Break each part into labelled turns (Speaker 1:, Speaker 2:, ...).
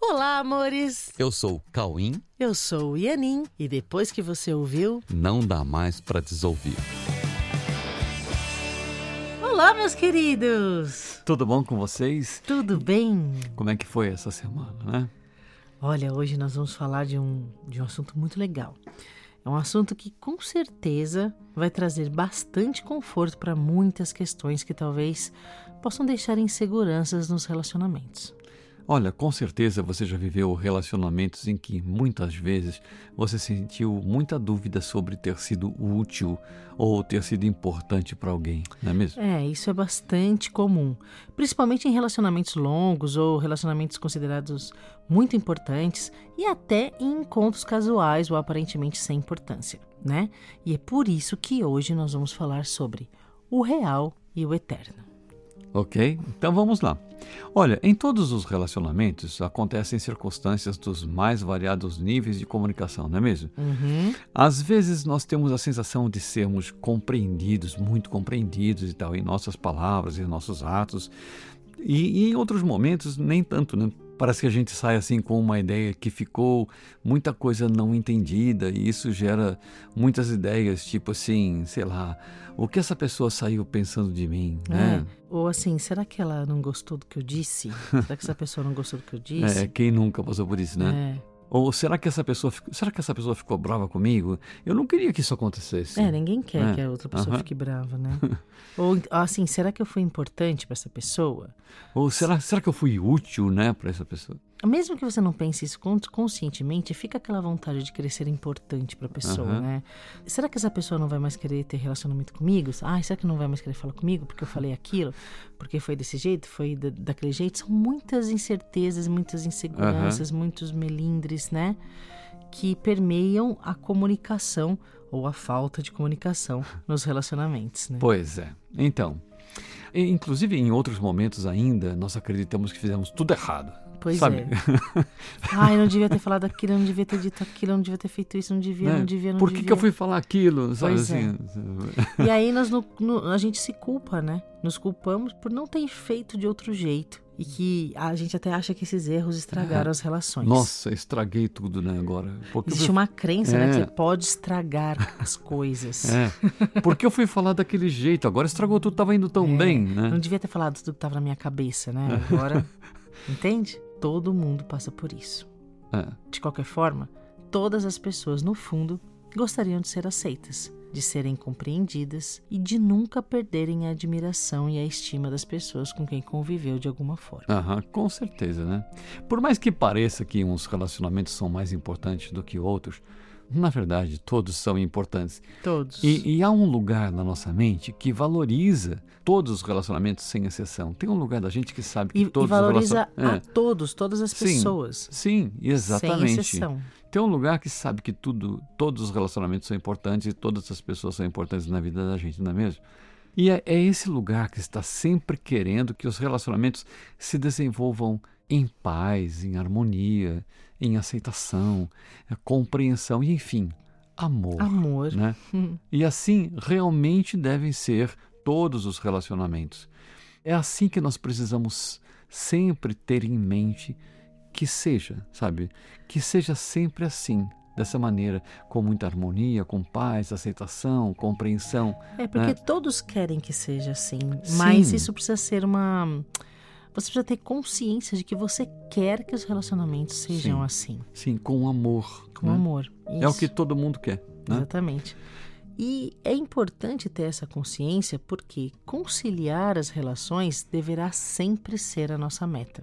Speaker 1: Olá, amores!
Speaker 2: Eu sou o Cauim.
Speaker 1: Eu sou o Ianin e depois que você ouviu,
Speaker 2: não dá mais para desouvir.
Speaker 1: Olá, meus queridos!
Speaker 2: Tudo bom com vocês?
Speaker 1: Tudo bem?
Speaker 2: Como é que foi essa semana, né?
Speaker 1: Olha, hoje nós vamos falar de um, de um assunto muito legal. É um assunto que com certeza vai trazer bastante conforto para muitas questões que talvez possam deixar inseguranças nos relacionamentos.
Speaker 2: Olha, com certeza você já viveu relacionamentos em que muitas vezes você sentiu muita dúvida sobre ter sido útil ou ter sido importante para alguém, não é mesmo?
Speaker 1: É, isso é bastante comum, principalmente em relacionamentos longos ou relacionamentos considerados muito importantes e até em encontros casuais ou aparentemente sem importância, né? E é por isso que hoje nós vamos falar sobre o real e o eterno.
Speaker 2: Ok? Então vamos lá. Olha, em todos os relacionamentos acontecem circunstâncias dos mais variados níveis de comunicação, não é mesmo?
Speaker 1: Uhum.
Speaker 2: Às vezes nós temos a sensação de sermos compreendidos, muito compreendidos e tal, em nossas palavras e nossos atos. E, e em outros momentos, nem tanto, né? Parece que a gente sai assim com uma ideia que ficou muita coisa não entendida e isso gera muitas ideias, tipo assim, sei lá, o que essa pessoa saiu pensando de mim, né?
Speaker 1: É. Ou assim, será que ela não gostou do que eu disse? será que essa pessoa não gostou do que eu disse?
Speaker 2: É, quem nunca passou por isso, né?
Speaker 1: É.
Speaker 2: Ou será que essa pessoa, será que essa pessoa ficou brava comigo? Eu não queria que isso acontecesse.
Speaker 1: É, ninguém quer
Speaker 2: É.
Speaker 1: que a outra pessoa fique brava, né? Ou assim, será que eu fui importante para essa pessoa?
Speaker 2: Ou será, será que eu fui útil, né, para essa pessoa?
Speaker 1: Mesmo que você não pense isso con- conscientemente, fica aquela vontade de ser importante para a pessoa,
Speaker 2: Aham.
Speaker 1: né? Será que essa pessoa não vai mais querer ter relacionamento comigo? Ah, será que não vai mais querer falar comigo porque eu falei aquilo? Porque foi desse jeito? Foi da- daquele jeito? São muitas incertezas, muitas inseguranças, muitos melindres, né? Que permeiam a comunicação ou a falta de comunicação nos relacionamentos, né?
Speaker 2: Pois é. Então, inclusive em outros momentos ainda, nós acreditamos que fizemos tudo errado.
Speaker 1: Pois
Speaker 2: sabe?
Speaker 1: é. Ai, eu não devia ter falado aquilo, eu não devia ter dito aquilo, eu não devia ter feito isso, não devia,
Speaker 2: Né?
Speaker 1: não devia, não
Speaker 2: Por que,
Speaker 1: devia.
Speaker 2: que eu fui falar aquilo? Sabe
Speaker 1: Pois é.
Speaker 2: assim?
Speaker 1: E aí nós no- no- a gente se culpa, né? Nos culpamos por não ter feito de outro jeito. E que a gente até acha que esses erros estragaram as relações.
Speaker 2: Nossa, estraguei tudo, né, agora. Porque eu
Speaker 1: Existe
Speaker 2: fui-
Speaker 1: uma crença, né? Que
Speaker 2: É.
Speaker 1: você pode estragar as coisas.
Speaker 2: É, porque eu fui falar daquele jeito, agora estragou tudo, tava indo tão
Speaker 1: É,
Speaker 2: bem, né?
Speaker 1: Não devia ter falado tudo que tava na minha cabeça, né? Agora, entende? Todo mundo passa por isso.
Speaker 2: É.
Speaker 1: De qualquer forma, todas as pessoas, no fundo, gostariam de ser aceitas, de serem compreendidas e de nunca perderem a admiração e a estima das pessoas com quem conviveu de alguma forma.
Speaker 2: Aham, com certeza, né? Por mais que pareça que uns relacionamentos são mais importantes do que outros, na verdade, todos são importantes.
Speaker 1: Todos.
Speaker 2: E, e há um lugar na nossa mente que valoriza todos os relacionamentos sem exceção. Tem um lugar da gente que sabe que
Speaker 1: E, e
Speaker 2: todos
Speaker 1: valoriza
Speaker 2: os relacionamentos.
Speaker 1: a todos, todas as
Speaker 2: Sim,
Speaker 1: pessoas.
Speaker 2: Sim,
Speaker 1: Sem
Speaker 2: exatamente.
Speaker 1: exceção.
Speaker 2: Tem um lugar que sabe que tudo, todos os relacionamentos são importantes e todas as pessoas são importantes na vida da gente, não é mesmo? E é, é esse lugar que está sempre querendo que os relacionamentos se desenvolvam em paz, em harmonia, em aceitação, eh, compreensão e, enfim, amor.
Speaker 1: Amor.
Speaker 2: Né? E assim realmente devem ser todos os relacionamentos. É assim que nós precisamos sempre ter em mente que seja, sabe? Que seja sempre assim, dessa maneira, com muita harmonia, com paz, aceitação, compreensão.
Speaker 1: É porque
Speaker 2: né?
Speaker 1: todos querem que seja assim, mas
Speaker 2: Sim.
Speaker 1: isso precisa ser uma. Você precisa ter consciência de que você quer que os relacionamentos sejam
Speaker 2: Sim.
Speaker 1: assim,
Speaker 2: Sim, com amor.
Speaker 1: com
Speaker 2: né?
Speaker 1: amor.
Speaker 2: É o
Speaker 1: Isso.
Speaker 2: que todo mundo quer. Né?
Speaker 1: Exatamente. E é importante ter essa consciência porque conciliar as relações deverá sempre ser a nossa meta.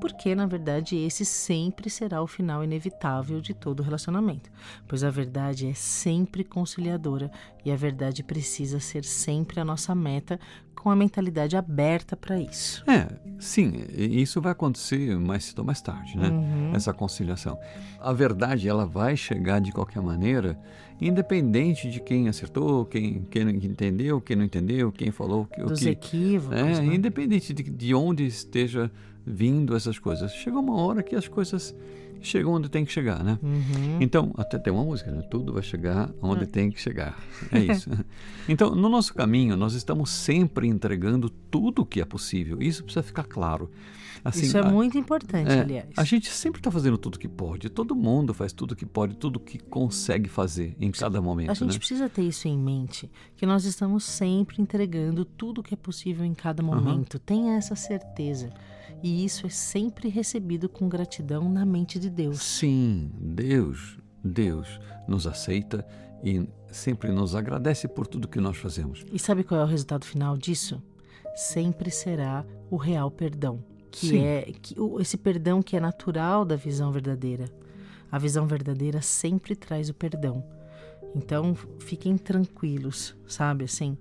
Speaker 1: Porque, na verdade, esse sempre será o final inevitável de todo relacionamento. Pois a verdade é sempre conciliadora e a verdade precisa ser sempre a nossa meta com a mentalidade aberta para isso.
Speaker 2: É, sim, isso vai acontecer mais cedo ou mais tarde, né?
Speaker 1: Uhum.
Speaker 2: Essa conciliação. A verdade, ela vai chegar de qualquer maneira, independente de quem acertou, quem, quem não entendeu, quem não entendeu, quem falou o que. o
Speaker 1: Dos
Speaker 2: que
Speaker 1: equívocos.
Speaker 2: é,
Speaker 1: né?
Speaker 2: independente de, de onde esteja vindo essas coisas. Chega uma hora que as coisas chegam onde tem que chegar, né?
Speaker 1: Uhum.
Speaker 2: Então, até tem uma música, né? Tudo vai chegar onde
Speaker 1: É.
Speaker 2: tem que chegar. É isso. então, no nosso caminho, nós estamos sempre entregando tudo o que é possível. Isso precisa ficar claro. Assim,
Speaker 1: Isso é
Speaker 2: a-
Speaker 1: muito importante,
Speaker 2: é,
Speaker 1: aliás.
Speaker 2: A gente sempre está fazendo tudo que pode. Todo mundo faz tudo que pode, tudo que consegue fazer em cada momento,
Speaker 1: A gente
Speaker 2: né?
Speaker 1: precisa ter isso em mente, que nós estamos sempre entregando tudo o que é possível em cada momento. Tenha essa certeza. E isso é sempre recebido com gratidão na mente de Deus.
Speaker 2: Sim, Deus, Deus nos aceita e sempre nos agradece por tudo que nós fazemos.
Speaker 1: E sabe qual é o resultado final disso? Sempre será o real perdão, que
Speaker 2: Sim.
Speaker 1: é que, o- esse perdão que é natural da visão verdadeira. A visão verdadeira sempre traz o perdão. Então, fiquem tranquilos, sabe? Assim,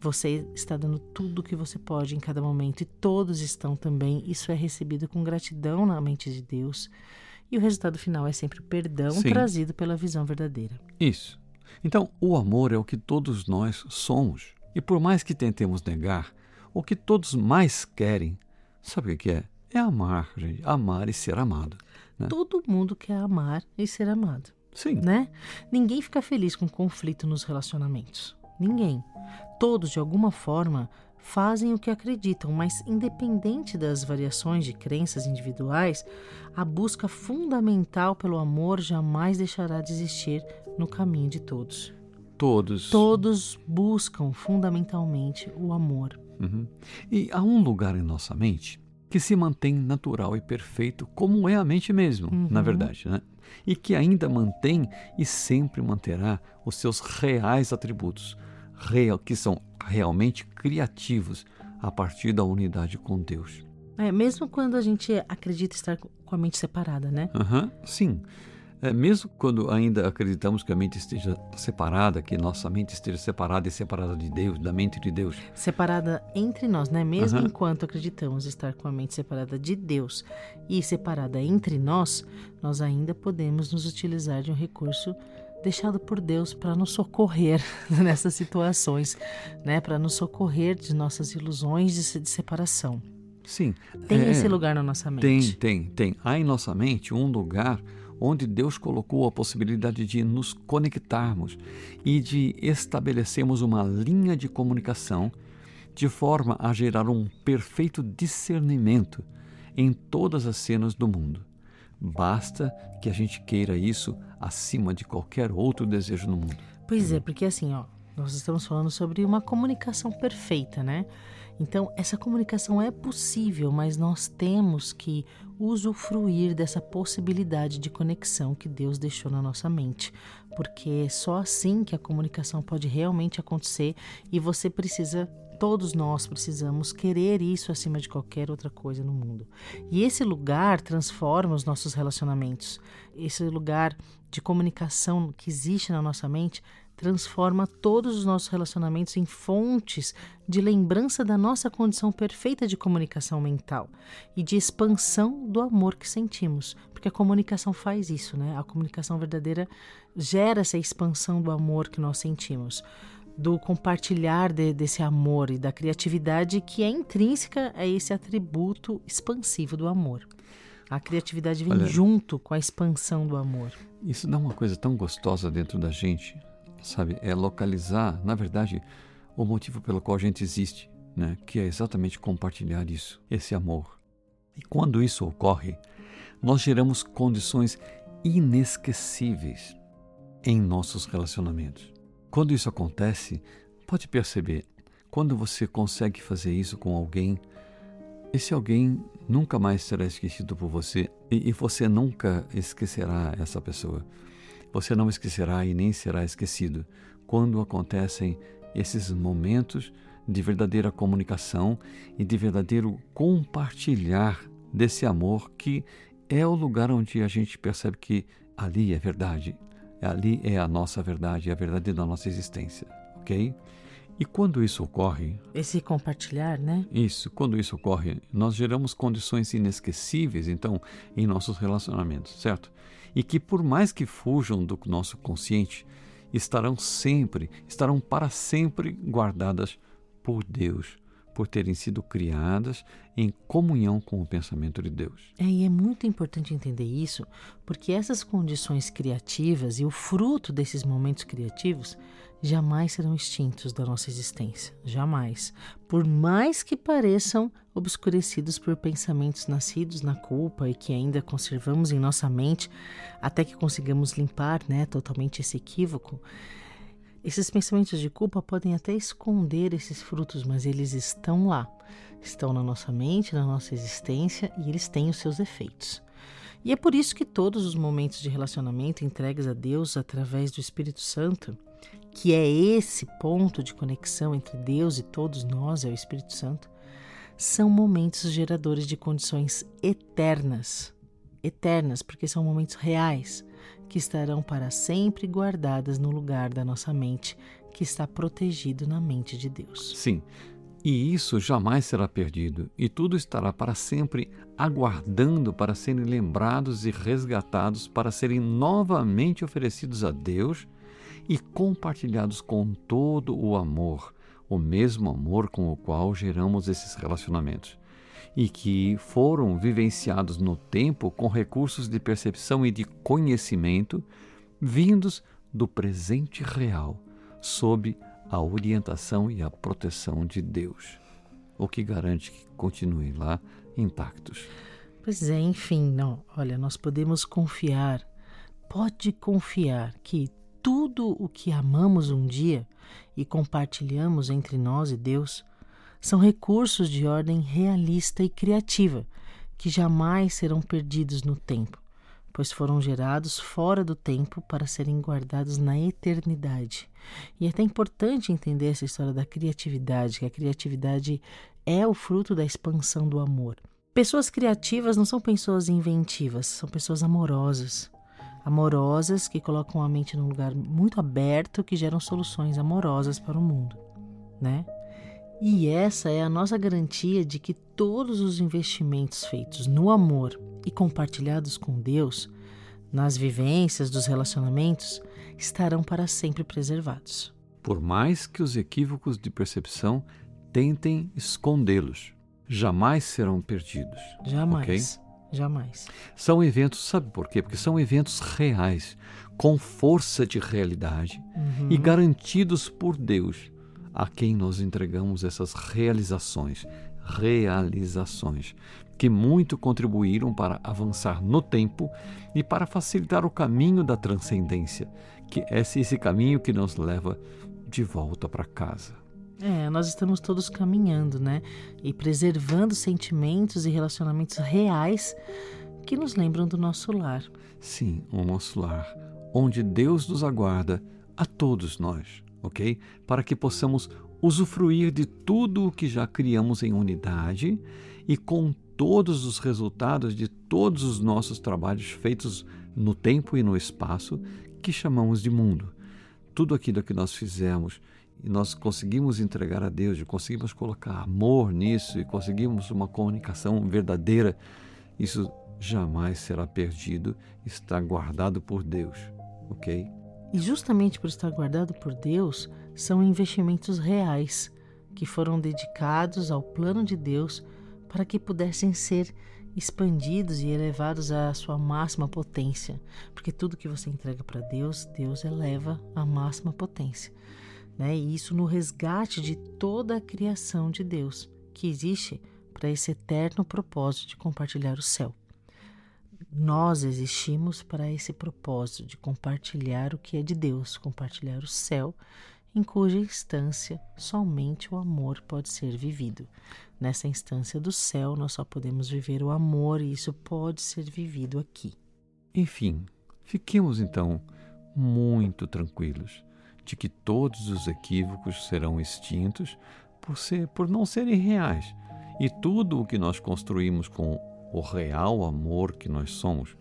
Speaker 1: você está dando tudo o que você pode em cada momento e todos estão também. Isso é recebido com gratidão na mente de Deus. E o resultado final é sempre o perdão
Speaker 2: Sim.
Speaker 1: trazido pela visão verdadeira.
Speaker 2: Isso. Então, o amor é o que todos nós somos. E por mais que tentemos negar, o que todos mais querem, sabe o que é? É amar, gente. Amar e ser amado. né?
Speaker 1: Todo mundo quer amar e ser amado.
Speaker 2: Sim.
Speaker 1: né? Ninguém fica feliz com conflito nos relacionamentos. Ninguém. Todos, de alguma forma, fazem o que acreditam, mas independente das variações de crenças individuais, a busca fundamental pelo amor jamais deixará de existir no caminho de todos.
Speaker 2: Todos.
Speaker 1: Todos buscam fundamentalmente o amor.
Speaker 2: Uhum. E há um lugar em nossa mente que se mantém natural e perfeito, como é a mente mesmo, na
Speaker 1: Uhum.
Speaker 2: verdade, né? E que ainda mantém e sempre manterá os seus reais atributos, real, que são realmente criativos a partir da unidade com Deus.
Speaker 1: É, mesmo quando a gente acredita estar com a mente separada, né?
Speaker 2: Aham, sim. É, mesmo quando ainda acreditamos que a mente esteja separada, que nossa mente esteja separada e separada de Deus, da mente de Deus,
Speaker 1: separada entre nós, né? Mesmo
Speaker 2: Aham.
Speaker 1: enquanto acreditamos estar com a mente separada de Deus e separada entre nós, nós ainda podemos nos utilizar de um recurso deixado por Deus para nos socorrer nessas situações, né? Para nos socorrer de nossas ilusões de, de separação.
Speaker 2: sim.
Speaker 1: Tem
Speaker 2: é,
Speaker 1: esse lugar na nossa
Speaker 2: Tem,
Speaker 1: mente.
Speaker 2: tem, tem. Há em nossa mente um lugar onde Deus colocou a possibilidade de nos conectarmos e de estabelecermos uma linha de comunicação de forma a gerar um perfeito discernimento em todas as cenas do mundo. Basta que a gente queira isso acima de qualquer outro desejo no mundo.
Speaker 1: Pois é, porque assim, ó, nós estamos falando sobre uma comunicação perfeita, né? Então, essa comunicação é possível, mas nós temos que usufruir dessa possibilidade de conexão que Deus deixou na nossa mente, porque é só assim que a comunicação pode realmente acontecer e você precisa Todos nós precisamos querer isso acima de qualquer outra coisa no mundo. E esse lugar transforma os nossos relacionamentos. Esse lugar de comunicação que existe na nossa mente transforma todos os nossos relacionamentos em fontes de lembrança da nossa condição perfeita de comunicação mental e de expansão do amor que sentimos, porque a comunicação faz isso, né? A comunicação verdadeira gera essa expansão do amor que nós sentimos do compartilhar de, desse amor e da criatividade que é intrínseca a esse atributo expansivo do amor. A criatividade vem
Speaker 2: Olha.
Speaker 1: junto com a expansão do amor.
Speaker 2: Isso dá uma coisa tão gostosa dentro da gente, sabe? É localizar, na verdade, o motivo pelo qual a gente existe, né? Que é exatamente compartilhar isso, esse amor. E quando isso ocorre, nós geramos condições inesquecíveis em nossos relacionamentos. Quando isso acontece, pode perceber, quando você consegue fazer isso com alguém, esse alguém nunca mais será esquecido por você e, e você nunca esquecerá essa pessoa. Você não esquecerá e nem será esquecido quando acontecem esses momentos de verdadeira comunicação e de verdadeiro compartilhar desse amor que é o lugar onde a gente percebe que ali é verdade, ali é a nossa verdade, é a verdade da nossa existência, ok? E quando isso ocorre,
Speaker 1: Esse compartilhar, né?
Speaker 2: isso, quando isso ocorre, nós geramos condições inesquecíveis, então, em nossos relacionamentos, certo? E que por mais que fujam do nosso consciente, estarão sempre, estarão para sempre guardadas por Deus, por terem sido criadas em comunhão com o pensamento de Deus.
Speaker 1: É, e é muito importante entender isso, porque essas condições criativas e o fruto desses momentos criativos jamais serão extintos da nossa existência. Jamais. Por mais que pareçam obscurecidos por pensamentos nascidos na culpa e que ainda conservamos em nossa mente até que consigamos limpar né, totalmente esse equívoco. Esses pensamentos de culpa podem até esconder esses frutos, mas eles estão lá, estão na nossa mente, na nossa existência e eles têm os seus efeitos. E é por isso que todos os momentos de relacionamento entregues a Deus através do Espírito Santo, que é esse ponto de conexão entre Deus e todos nós, é o Espírito Santo, são momentos geradores de condições eternas. Eternas, porque são momentos reais que estarão para sempre guardadas no lugar da nossa mente, que está protegido na mente de Deus.
Speaker 2: Sim, e isso jamais será perdido, e tudo estará para sempre aguardando para serem lembrados e resgatados, para serem novamente oferecidos a Deus e compartilhados com todo o amor, o mesmo amor com o qual geramos esses relacionamentos e que foram vivenciados no tempo com recursos de percepção e de conhecimento vindos do presente real, sob a orientação e a proteção de Deus, o que garante que continuem lá intactos.
Speaker 1: Pois é, enfim, não. Olha, nós podemos confiar, pode confiar que tudo o que amamos um dia e compartilhamos entre nós e Deus são recursos de ordem realista e criativa, que jamais serão perdidos no tempo, pois foram gerados fora do tempo para serem guardados na eternidade. E é até importante entender essa história da criatividade, que a criatividade é o fruto da expansão do amor. Pessoas criativas não são pessoas inventivas, são pessoas amorosas. Amorosas que colocam a mente num lugar muito aberto que geram soluções amorosas para o mundo, né? E essa é a nossa garantia de que todos os investimentos feitos no amor e compartilhados com Deus, nas vivências dos relacionamentos, estarão para sempre preservados.
Speaker 2: Por mais que os equívocos de percepção tentem escondê-los, jamais serão perdidos.
Speaker 1: Jamais. Okay? Jamais.
Speaker 2: São eventos, sabe por quê? Porque são eventos reais, com força de realidade uhum. e garantidos por Deus a quem nós entregamos essas realizações, realizações que muito contribuíram para avançar no tempo e para facilitar o caminho da transcendência, que é esse caminho que nos leva de volta para casa.
Speaker 1: É, nós estamos todos caminhando, né? E preservando sentimentos e relacionamentos reais que nos lembram do nosso lar.
Speaker 2: Sim, o nosso lar, onde Deus nos aguarda a todos nós ok? Para que possamos usufruir de tudo o que já criamos em unidade e com todos os resultados de todos os nossos trabalhos feitos no tempo e no espaço que chamamos de mundo. Tudo aquilo que nós fizemos e nós conseguimos entregar a Deus, e conseguimos colocar amor nisso e conseguimos uma comunicação verdadeira, isso jamais será perdido, está guardado por Deus, ok?
Speaker 1: E justamente por estar guardado por Deus, são investimentos reais que foram dedicados ao plano de Deus para que pudessem ser expandidos e elevados à sua máxima potência, porque tudo que você entrega para Deus, Deus eleva à máxima potência. Né? E isso no resgate de toda a criação de Deus, que existe para esse eterno propósito de compartilhar o céu. Nós existimos para esse propósito de compartilhar o que é de Deus, compartilhar o céu, em cuja instância somente o amor pode ser vivido. Nessa instância do céu, nós só podemos viver o amor e isso pode ser vivido aqui.
Speaker 2: Enfim, fiquemos então muito tranquilos de que todos os equívocos serão extintos por, ser, por não serem reais. E tudo o que nós construímos com o real amor que nós somos,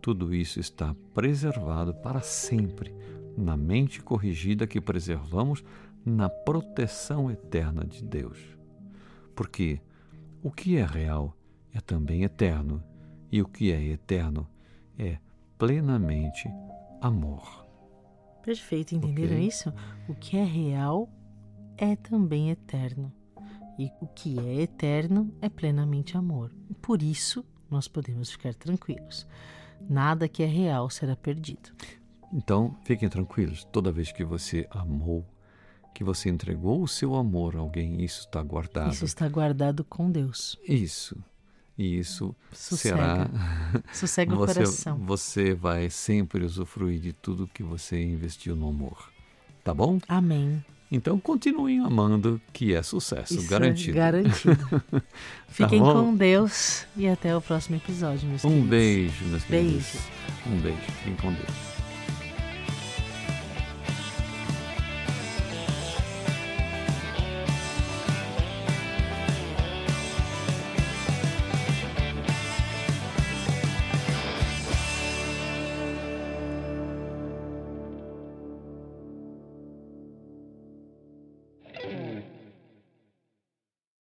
Speaker 2: tudo isso está preservado para sempre na mente corrigida que preservamos na proteção eterna de Deus. Porque o que é real é também eterno, e o que é eterno é plenamente amor.
Speaker 1: Perfeito, entenderam okay? isso? O que é real é também eterno E o que é eterno é plenamente amor. Por isso, nós podemos ficar tranquilos. Nada que é real será perdido.
Speaker 2: Então, fiquem tranquilos. Toda vez que você amou, que você entregou o seu amor a alguém, isso está guardado.
Speaker 1: Isso está guardado com Deus.
Speaker 2: Isso. E isso
Speaker 1: Sossega.
Speaker 2: será.
Speaker 1: Sossega o
Speaker 2: você,
Speaker 1: coração.
Speaker 2: Você vai sempre usufruir de tudo que você investiu no amor. Tá bom?
Speaker 1: Amém.
Speaker 2: Então continuem amando, que é sucesso,
Speaker 1: Isso
Speaker 2: garantido.
Speaker 1: É garantido. Fiquem
Speaker 2: bom?
Speaker 1: com Deus e até o próximo episódio, meus
Speaker 2: Um
Speaker 1: queridos.
Speaker 2: beijo, meus queridos.
Speaker 1: Beijo.
Speaker 2: Um beijo. Fiquem com Deus.